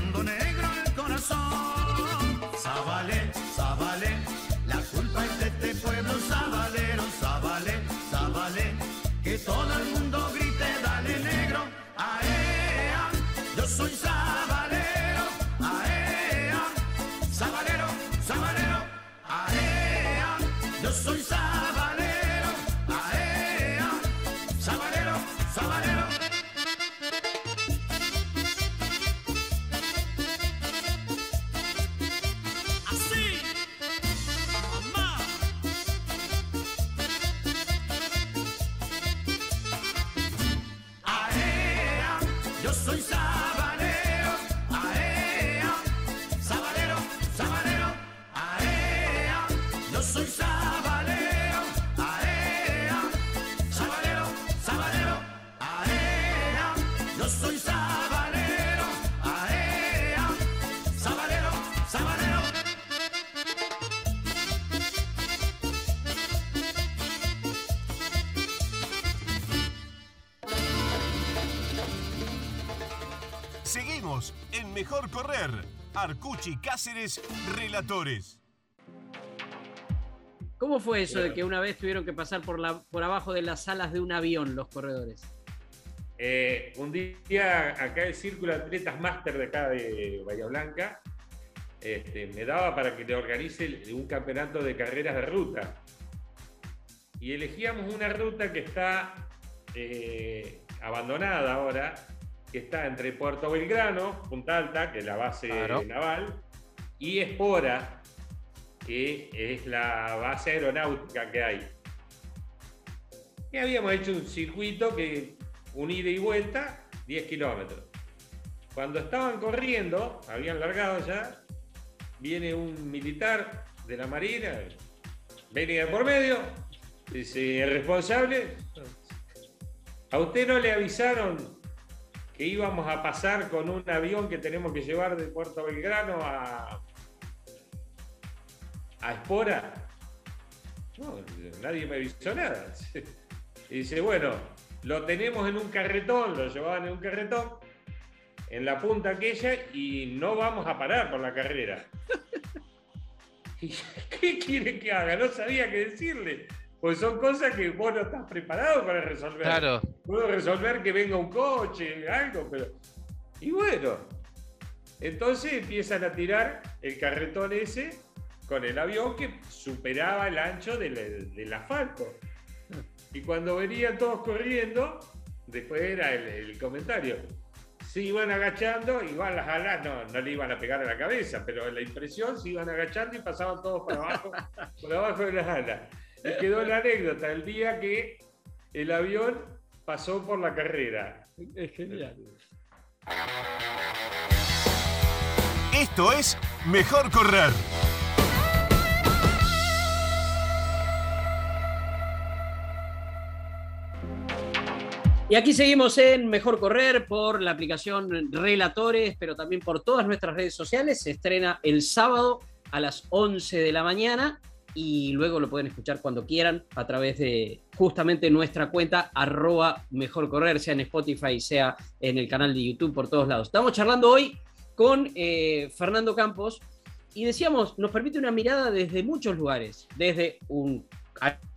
moriré Arcuchi Cáceres, Relatores. ¿Cómo fue eso de que una vez tuvieron que pasar por, la, por abajo de las alas de un avión los corredores? Eh, un día acá el Círculo de Atletas Máster de acá de Bahía Blanca este, me daba para que le organice un campeonato de carreras de ruta. Y elegíamos una ruta que está eh, abandonada ahora, que está entre Puerto Belgrano, Punta Alta, que es la base Claro. naval, y Espora, que es la base aeronáutica que hay. Y habíamos hecho un circuito que un ida y vuelta, 10 kilómetros. Cuando estaban corriendo, habían largado ya, viene un militar de la Marina, venía por medio, dice, el responsable, ¿a usted no le avisaron que íbamos a pasar con un avión que tenemos que llevar de Puerto Belgrano a, a Espora? No, nadie me avisó nada. Y dice, bueno, lo tenemos en un carretón, lo llevaban en un carretón, en la punta aquella, y no vamos a parar por la carrera. ¿qué quiere que haga? No sabía qué decirle. Pues son cosas que vos no estás preparado para resolver. Claro. Puedo resolver que venga un coche, algo, pero. Y bueno. Entonces empiezan a tirar el carretón ese con el avión que superaba el ancho del, del asfalto. Y cuando venían todos corriendo, después era el, el comentario. Se iban agachando, igual las alas no, no le iban a pegar a la cabeza, pero la impresión se iban agachando y pasaban todos por abajo, por abajo de las alas. Y quedó la anécdota el día que el avión pasó por la carrera. Es genial. Esto es Mejor Correr. Y aquí seguimos en Mejor Correr por la aplicación Relatores, pero también por todas nuestras redes sociales. Se estrena el sábado a las 11 de la mañana y luego lo pueden escuchar cuando quieran a través de justamente nuestra cuenta arroba Mejor Correr, sea en Spotify, sea en el canal de YouTube, por todos lados. Estamos charlando hoy con eh, Fernando Campos y decíamos, nos permite una mirada desde muchos lugares, desde un,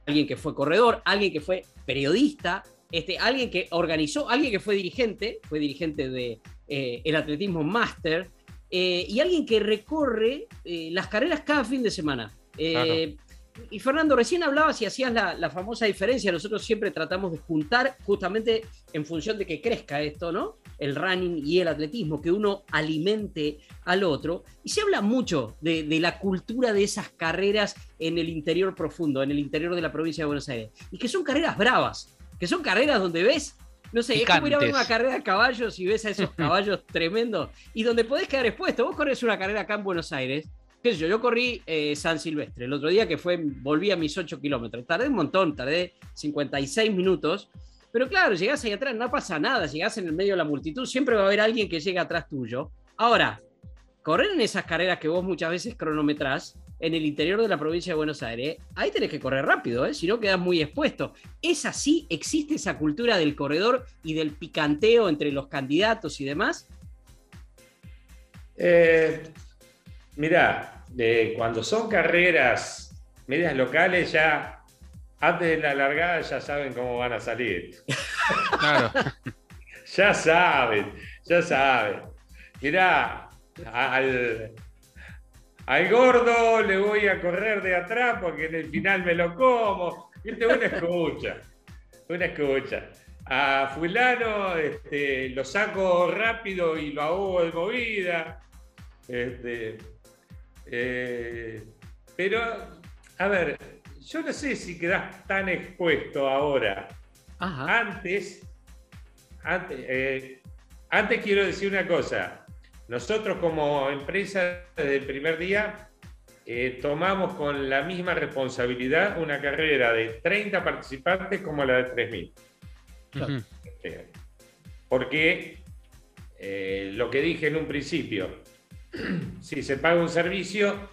alguien que fue corredor, alguien que fue periodista, este, alguien que organizó, alguien que fue dirigente, fue dirigente de eh, el atletismo máster, eh, y alguien que recorre las carreras cada fin de semana. Eh, Y Fernando, recién hablabas y hacías la, la famosa diferencia. Nosotros siempre tratamos de juntar justamente en función de que crezca esto, ¿no? El running y el atletismo, que uno alimente al otro. Y se habla mucho de, de la cultura de esas carreras en el interior profundo, en el interior de la provincia de Buenos Aires. Y que son carreras bravas, que son carreras donde ves no sé, es como ir a ver Picantes. una carrera de caballos y ves a esos caballos tremendos y donde podés quedar expuesto. Vos corres una carrera acá en Buenos Aires, qué yo, yo corrí eh, San Silvestre el otro día que fue, volví a mis 8 kilómetros. Tardé un montón, tardé 56 minutos. Pero claro, llegás ahí atrás, no pasa nada, llegás en el medio de la multitud, siempre va a haber alguien que llega atrás tuyo. Ahora, correr en esas carreras que vos muchas veces cronometrás en el interior de la provincia de Buenos Aires, ahí tenés que correr rápido, ¿eh? si no quedás muy expuesto. ¿Es así? ¿Existe esa cultura del corredor y del picanteo entre los candidatos y demás? Eh, mirá, de cuando son carreras medias locales, ya antes de la largada ya saben cómo van a salir. Claro. Ya saben, ya saben. Mirá, al, al gordo le voy a correr de atrás porque en el final me lo como. Una escucha, una escucha. A fulano este, lo saco rápido y lo ahogo de movida. Este, eh, pero, a ver, yo no sé si quedás tan expuesto ahora. Ajá. Antes, antes, eh, antes quiero decir una cosa. Nosotros como empresa desde el primer día eh, tomamos con la misma responsabilidad una carrera de 30 participantes como la de 3.000. Ujú. Eh, Porque eh, lo que dije en un principio, si se paga un servicio,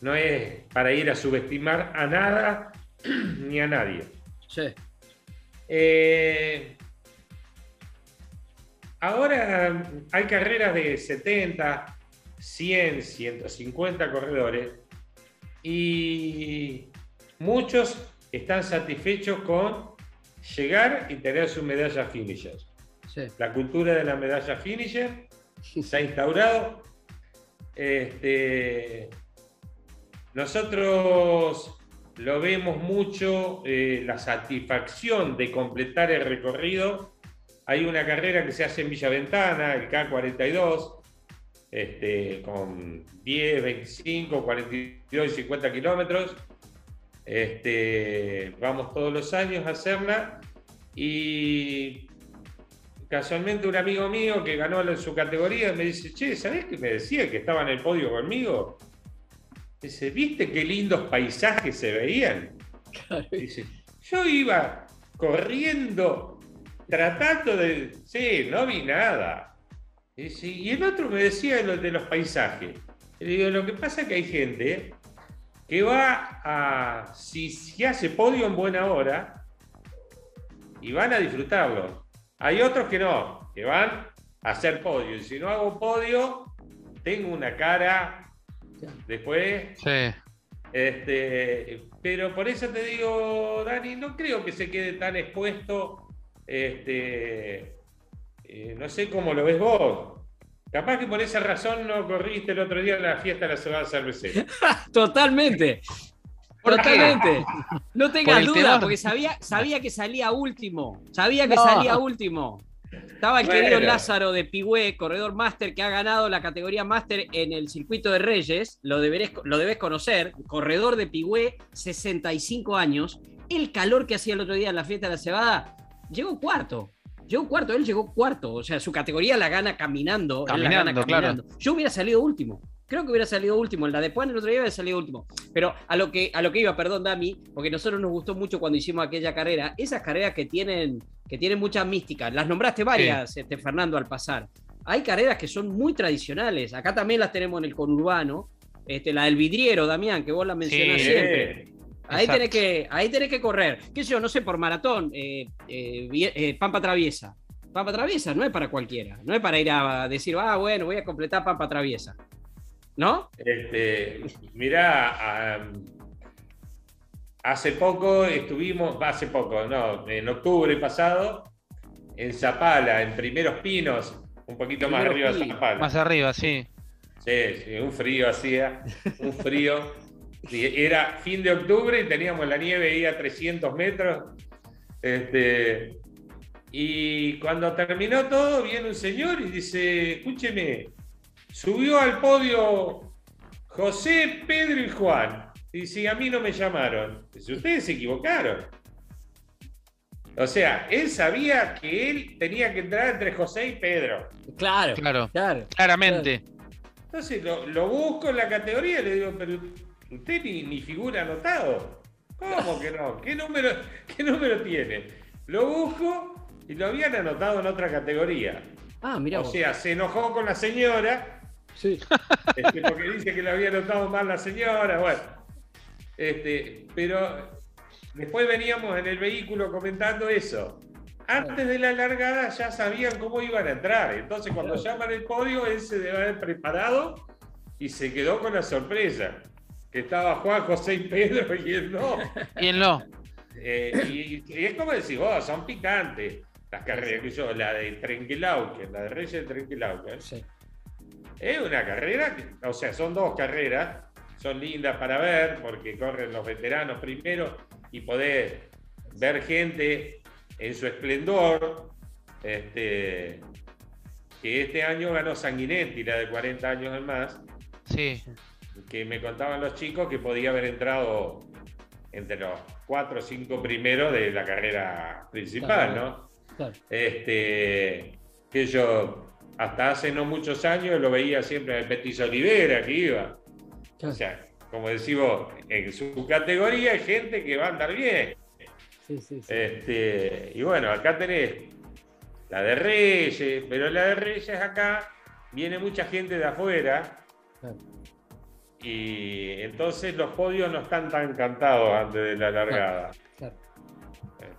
no es para ir a subestimar a nada ni a nadie. Sí. Eh, ahora hay carreras de 70, 100, 150 corredores y muchos están satisfechos con llegar y tener su medalla finisher. sí. La cultura de la medalla finisher se ha instaurado. Este, nosotros lo vemos mucho, eh, la satisfacción de completar el recorrido. Hay una carrera que se hace en Villaventana, el K42, este, con 10, 25, 42 y 50 kilómetros. Este, vamos todos los años a hacerla y casualmente un amigo mío que ganó en su categoría me dice, che, ¿sabés que me decía que estaba en el podio conmigo? Dice, ¿viste qué lindos paisajes se veían? Dice, yo iba corriendo, tratando de... Sí, no vi nada. Dice, y el otro me decía lo de los paisajes. Le digo, lo que pasa es que hay gente que va a... Si, si hace podio en buena hora, y van a disfrutarlo. Hay otros que no, que van a hacer podio. Y si no hago podio, tengo una cara después Sí. Este, pero por eso te digo, Dani, no creo que se quede tan expuesto. Este, eh, no sé cómo lo ves vos. Capaz que por esa razón no corriste el otro día en la fiesta de la cebada cervecera. Totalmente. Totalmente. No tengas duda, porque sabía, sabía que salía último. Sabía que No. salía último. Estaba el Bueno. querido Lázaro de Pigüé, corredor máster, que ha ganado la categoría máster en el circuito de Reyes. Lo, deberés- lo debes conocer. Corredor de Pigüé, 65 años. El calor que hacía el otro día en la fiesta de la cebada, llegó cuarto. Llegó cuarto, él llegó cuarto. O sea, su categoría la gana caminando. él la gana Caminando, claro. caminando. Yo hubiera salido último. Creo que hubiera salido último. En la de Puan el otro día hubiera salido último. Pero a lo que, a lo que iba, perdón, Dami, porque a nosotros nos gustó mucho cuando hicimos aquella carrera, esas carreras que tienen, que tienen mucha mística. Las nombraste varias, este, Fernando, al pasar. Hay carreras que son muy tradicionales. Acá también las tenemos en el conurbano. Este, la del vidriero, Damián, que vos la mencionás Sí. siempre. Ahí Exacto. tenés, que, ahí tenés que correr. ¿Qué sé yo? No sé, por maratón. eh, eh, eh, Pampa Traviesa. Pampa Traviesa no es para cualquiera. No es para ir a decir, ah, bueno, voy a completar Pampa Traviesa. ¿No? Este, mirá, hace poco estuvimos, hace poco, no, en octubre pasado, en Zapala, en Primeros Pinos, un poquito más arriba de. Zapala. Más arriba, sí. Sí, sí, un frío hacía, un frío. Sí, era fin de octubre y teníamos la nieve ahí a 300 metros. Este, y cuando terminó todo, viene un señor y dice, escúcheme, subió al podio José, Pedro y Juan. Y dice, a mí no me llamaron. Dice, ustedes se equivocaron. O sea, él sabía que él tenía que entrar entre José y Pedro. Claro, Claro. claro. Claramente. Entonces lo, lo busco en la categoría y le digo, pero usted ni, ni figura anotado. ¿Cómo que no? ¿Qué número, ¿Qué número tiene? Lo busco y lo habían anotado en otra categoría. Ah, mira. O sea, se enojó con la señora, sí. este, porque dice que lo había anotado mal la señora, bueno. Este, pero después veníamos en el vehículo comentando eso. Antes de la largada ya sabían cómo iban a entrar. Entonces, cuando Claro. llaman el podio, él se debe haber preparado y se quedó con la sorpresa. Que estaba Juan, José y Pedro y él no. Y él no. Eh, y, y es como decís vos, son picantes las carreras. Que yo, la de Trenquelauquen, la de Reyes de Trenquelauquen. Sí. Es una carrera, o sea, son dos carreras, son lindas para ver porque corren los veteranos primero y podés ver gente en su esplendor. Este, que este año ganó Sanguinetti, la de 40 años en más, Sí. que me contaban los chicos que podía haber entrado entre los cuatro o cinco primeros de la carrera principal, Claro. ¿no? Claro. Este, que yo hasta hace no muchos años lo veía siempre en el Petiso Olivera que iba. O sea, como decís vos, en su categoría hay gente que va a andar bien. Sí, sí, sí. Este, y bueno, acá tenés la de Reyes, pero la de Reyes acá viene mucha gente de afuera. Claro. Y entonces los podios no están tan cantados antes de la largada.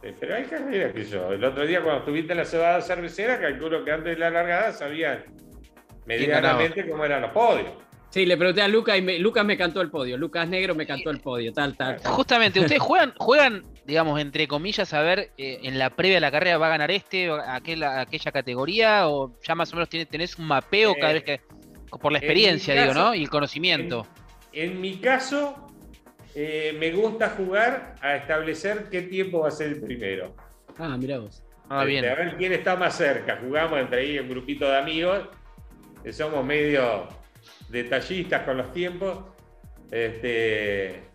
Este, pero hay carreras que yo. El otro día cuando estuviste en la cebada cervecera, calculo que antes de la largada sabían medianamente cómo eran los podios. Sí, le pregunté a Lucas y me- Lucas me cantó el podio. Lucas Negro me cantó el podio, tal, tal. tal. Justamente, ustedes juegan, juegan, digamos, entre comillas, a ver eh, en la previa de la carrera va a ganar este, o aquel- aquella categoría, o ya más o menos tiene- tenés un mapeo cada Eh, vez que. Por la experiencia, digo, caso- ¿no? Y el conocimiento. En mi caso, eh, me gusta jugar a establecer qué tiempo va a ser el primero. Ah, mirá vos. Ah, bien. Este, A ver quién está más cerca. Jugamos entre ahí un grupito de amigos, que somos medio detallistas con los tiempos. Este,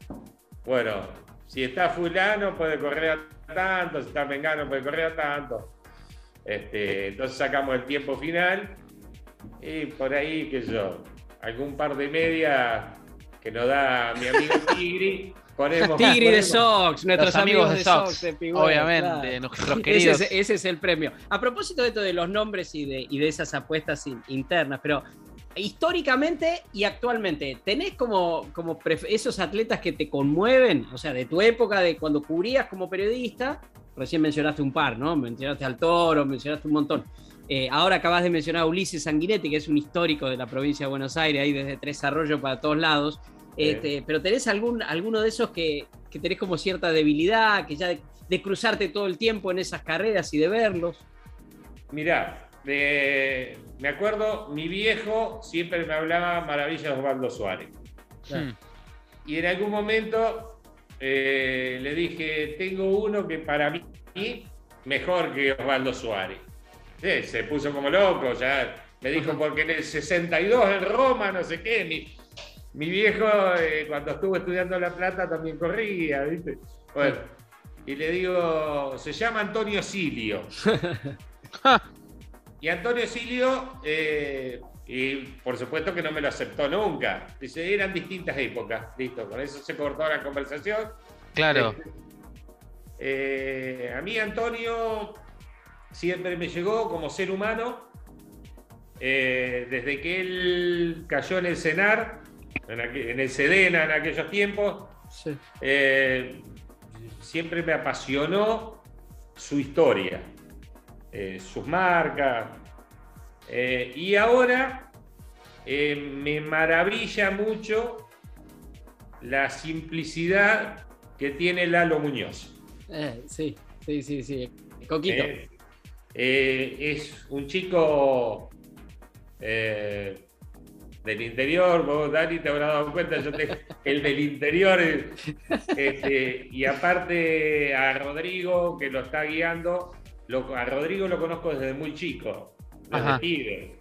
bueno, si está fulano puede correr a tanto, si está mengano puede correr a tanto. Este, entonces sacamos el tiempo final y por ahí, qué sé yo, algún par de medias que nos da mi amigo Tigri. Ponemos, Tigri de Sox, nuestros Los amigos de Sox, Sox de Pigüé, obviamente, claro. nuestros Ese es, ese es el premio. A propósito de esto de los nombres y de, y de esas apuestas in- internas, pero históricamente y actualmente, ¿tenés como, como esos atletas que te conmueven? O sea, de tu época, de cuando cubrías como periodista, recién mencionaste un par, ¿no? Mencionaste al Toro, mencionaste un montón. Eh, ahora acabas de mencionar a Ulises Sanguinetti, que es un histórico de la provincia de Buenos Aires, ahí desde Tres Arroyos para todos lados. Este, pero tenés algún, alguno de esos que, que tenés como cierta debilidad, que ya de, de cruzarte todo el tiempo en esas carreras y de verlos. Mirá, de- me acuerdo, mi viejo siempre me hablaba maravillas de Osvaldo Suárez. Claro. Hmm. Y en algún momento eh, le dije, tengo uno que para mí mejor que Osvaldo Suárez. Sí, se puso como loco, ya me dijo, porque en el 62 en Roma, no sé qué, mi, mi viejo eh, cuando estuvo estudiando La Plata también corría, ¿viste? Bueno, y le digo, se llama Antonio Silio. Y Antonio Silio, eh, y por supuesto que no me lo aceptó nunca. Dice, eran distintas épocas. Listo, con eso se cortó la conversación. Claro. Eh, a mí Antonio siempre me llegó como ser humano. eh, desde que él cayó en el CENAR, en, aqu- en el SEDENA en aquellos tiempos, Sí. eh, siempre me apasionó su historia, eh, sus marcas. y ahora me maravilla mucho la simplicidad que tiene Lalo Muñoz. Sí, sí, sí, sí. Coquito. Eh, eh, es un chico eh, del interior, vos Dani te habrás dado cuenta, yo te- el del interior, eh, este, y aparte a Rodrigo que lo está guiando, lo- a Rodrigo lo conozco desde muy chico, desde Ajá. pibe.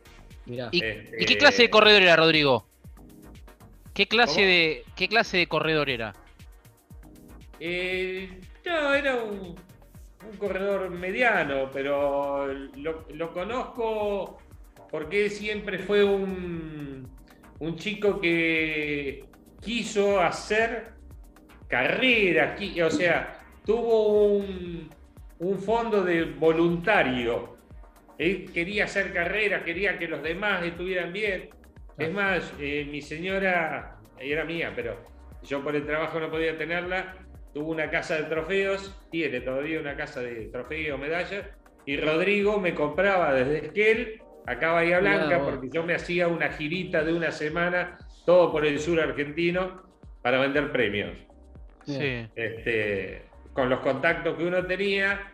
Mirá. ¿Y, Este, y qué clase de corredor era Rodrigo? ¿Qué clase ¿Cómo? de qué clase de corredor era? Eh, no, era un, un corredor mediano, pero lo, lo conozco porque siempre fue un, un chico que quiso hacer carreras, qui- o sea, tuvo un, un fondo de voluntario. Él quería hacer carreras, quería que los demás estuvieran bien. Es más, eh, mi señora era mía, pero yo por el trabajo no podía tenerla. Tuvo una casa de trofeos, tiene todavía una casa de trofeos, medallas, y Rodrigo me compraba desde Esquel a Bahía Blanca, porque yo me hacía una girita de una semana, todo por el sur argentino, para vender premios. Sí. Este, con los contactos que uno tenía,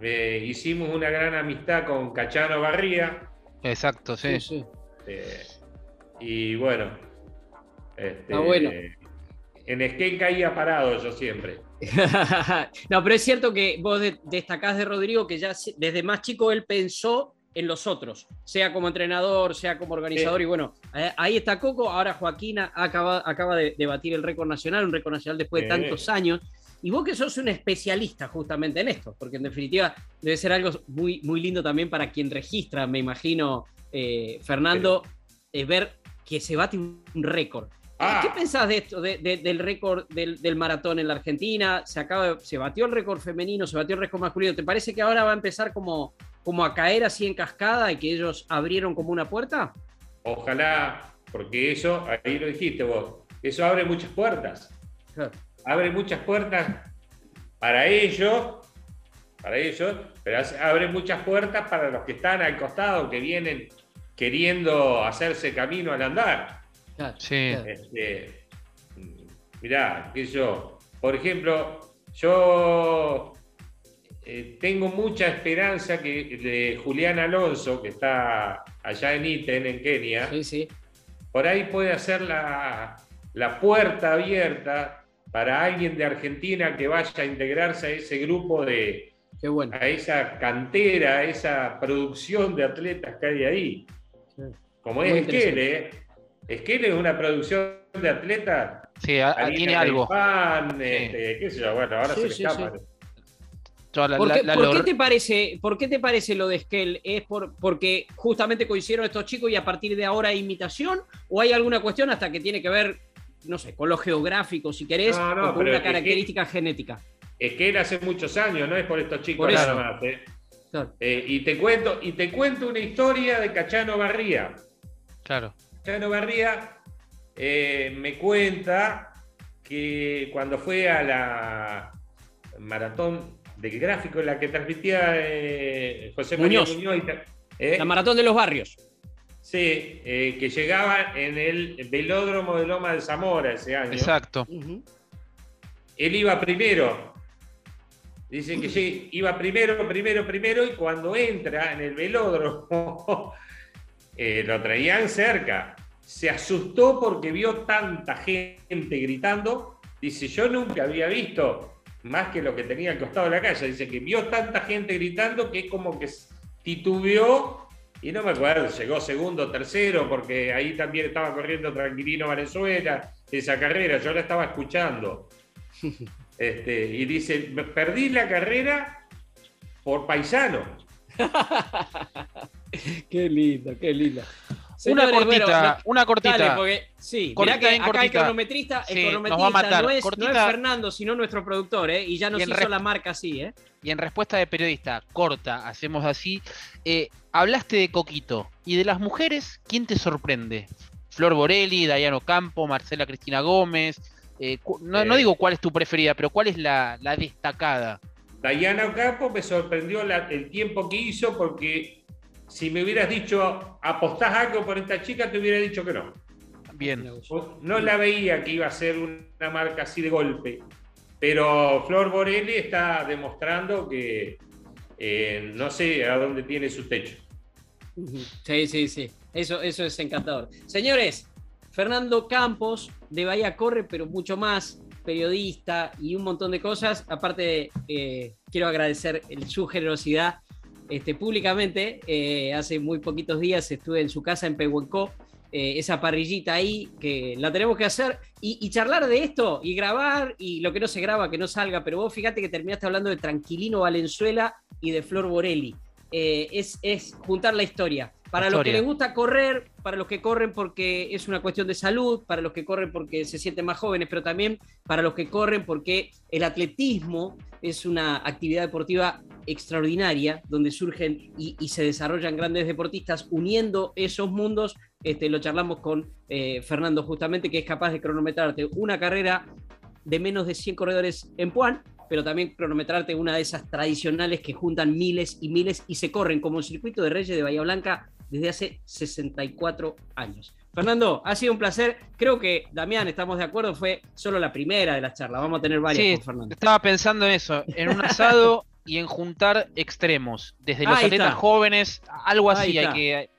eh, hicimos una gran amistad con Cachano Barría, Exacto, sí. Sí, sí. eh, y bueno, este, Ah, bueno. En skate caía parado yo siempre. no, pero es cierto que vos de- destacás de Rodrigo que ya desde más chico él pensó en los otros, sea como entrenador, sea como organizador. Sí. Y bueno, ahí está Coco. Ahora Joaquina acaba, acaba de, de batir el récord nacional, un récord nacional después de Sí. tantos años. Y vos que sos un especialista justamente en esto, porque en definitiva debe ser algo muy, muy lindo también para quien registra, me imagino, eh, Fernando, eh, ver que se bate un récord. Ah. ¿Qué pensás de esto, de- de- del récord del, del maratón en la Argentina? Se, acaba, se batió el récord femenino, se batió el récord masculino. ¿Te parece que ahora va a empezar como, como a caer así en cascada y que ellos abrieron como una puerta? Ojalá, porque eso, ahí lo dijiste vos, eso abre muchas puertas. Abre muchas puertas para ellos, para ellos, pero abre muchas puertas para los que están al costado, que vienen queriendo hacerse camino al andar. Sí. Este, mirá, que yo, por ejemplo, yo eh, tengo mucha esperanza que de Julián Alonso, que está allá en Iten, en Kenia, Sí, sí. por ahí puede hacer la, la puerta abierta para alguien de Argentina que vaya a integrarse a ese grupo de, Qué bueno. a esa cantera, a esa producción de atletas que hay ahí. Sí. Como Muy es. Esquele, ¿eh? Esquele es una producción de atletas. Sí, a- tiene algo. Caipán, este, qué sé yo, bueno, ahora Sí, se me sí, escapa. La- ¿Por, qué, la por lor- qué te parece, ¿Por qué te parece lo de Skell? ¿Es por, porque justamente coincidieron estos chicos y a partir de ahora hay imitación? ¿O hay alguna cuestión hasta que tiene que ver, no sé, con lo geográfico, si querés, No, no, o con una es que- característica genética? Esquele hace muchos años, no es por estos chicos Por nada más. ¿eh? Claro. Eh, y, te cuento, y te cuento una historia de Cachano Barría. Claro. Chano Barría eh, me cuenta que cuando fue a la maratón del gráfico, la que transmitía eh, José María Muñoz. Muñoz, y ta- ¿eh? La maratón de los barrios. Sí, eh, que llegaba en el velódromo de Loma de Zamora ese año. Exacto. Él iba primero. Dicen que sí, iba primero, primero, primero, y cuando entra en el velódromo, eh, lo traían cerca. Se asustó porque vio tanta gente gritando. Dice, yo nunca había visto más que lo que tenía al costado de la calle. Dice que vio tanta gente gritando que es como que titubeó y no me acuerdo, llegó segundo, tercero, porque ahí también estaba corriendo Tranquilino Valenzuela, esa carrera, yo la estaba escuchando. Este, y dice, "Me perdí la carrera por paisano. Qué lindo, qué lindo. Una cortita, bueno, una cortita. Dale, porque sí, Cortita, mirá que acá el cortita. cronometrista, el Sí, nos cronometrista va a matar. No, es, no es Cortita. Fernando, sino nuestro productor, ¿eh? Y ya nos Y hizo la marca así, ¿eh? Y en respuesta de periodista, corta, hacemos así. eh, hablaste de Coquito. ¿Y de las mujeres, quién te sorprende? Flor Borelli, Dayano Campo, Marcela Cristina Gómez. eh, no, no digo cuál es tu preferida, pero cuál es la, la destacada. Dayana Ocampo me sorprendió la- el tiempo que hizo porque si me hubieras dicho apostás algo por esta chica, te hubiera dicho que no. Bien. No la veía que iba a ser una marca así de golpe. Pero Flor Borelli está demostrando que eh, no sé a dónde tiene su techo. Sí, sí, sí. Eso, eso es encantador. Señores, Fernando Campos de Bahía Corre, pero mucho más, periodista y un montón de cosas. Aparte, eh, quiero agradecer el- su generosidad este, públicamente. Eh, hace muy poquitos días estuve en su casa en Pehuenco. eh, esa parrillita ahí que la tenemos que hacer y, y charlar de esto y grabar y lo que no se graba que no salga, pero vos fíjate que terminaste hablando de Tranquilino Valenzuela y de Flor Borelli. Eh, es, es juntar la historia. Para los que les gusta correr, para los que corren porque es una cuestión de salud, para los que corren porque se sienten más jóvenes, pero también para los que corren porque el atletismo es una actividad deportiva extraordinaria donde surgen y, y se desarrollan grandes deportistas uniendo esos mundos. Este, lo charlamos con eh, Fernando justamente, que es capaz de cronometrarte una carrera de menos de 100 corredores en Puan, pero también cronometrarte una de esas tradicionales que juntan miles y miles y se corren como el circuito de Reyes de Bahía Blanca desde hace 64 años. Fernando, ha sido un placer. Creo que, Damián, estamos de acuerdo, fue solo la primera de las charlas. Vamos a tener varias Sí, con Fernando. Estaba pensando en eso, en un asado y en juntar extremos, desde los Ahí atletas está. jóvenes, algo así, hay que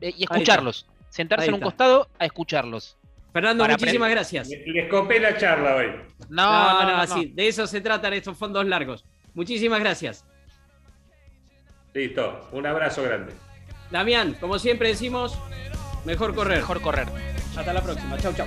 eh, y escucharlos, sentarse en un costado a escucharlos. Fernando, Para muchísimas aprender. gracias. Le- Les copé la charla hoy. No, No, no, no, no, así, de eso se tratan estos fondos largos. Muchísimas gracias. Listo, un abrazo grande. Damián, como siempre decimos, mejor correr. mejor correr. Hasta la próxima. Chau, chau.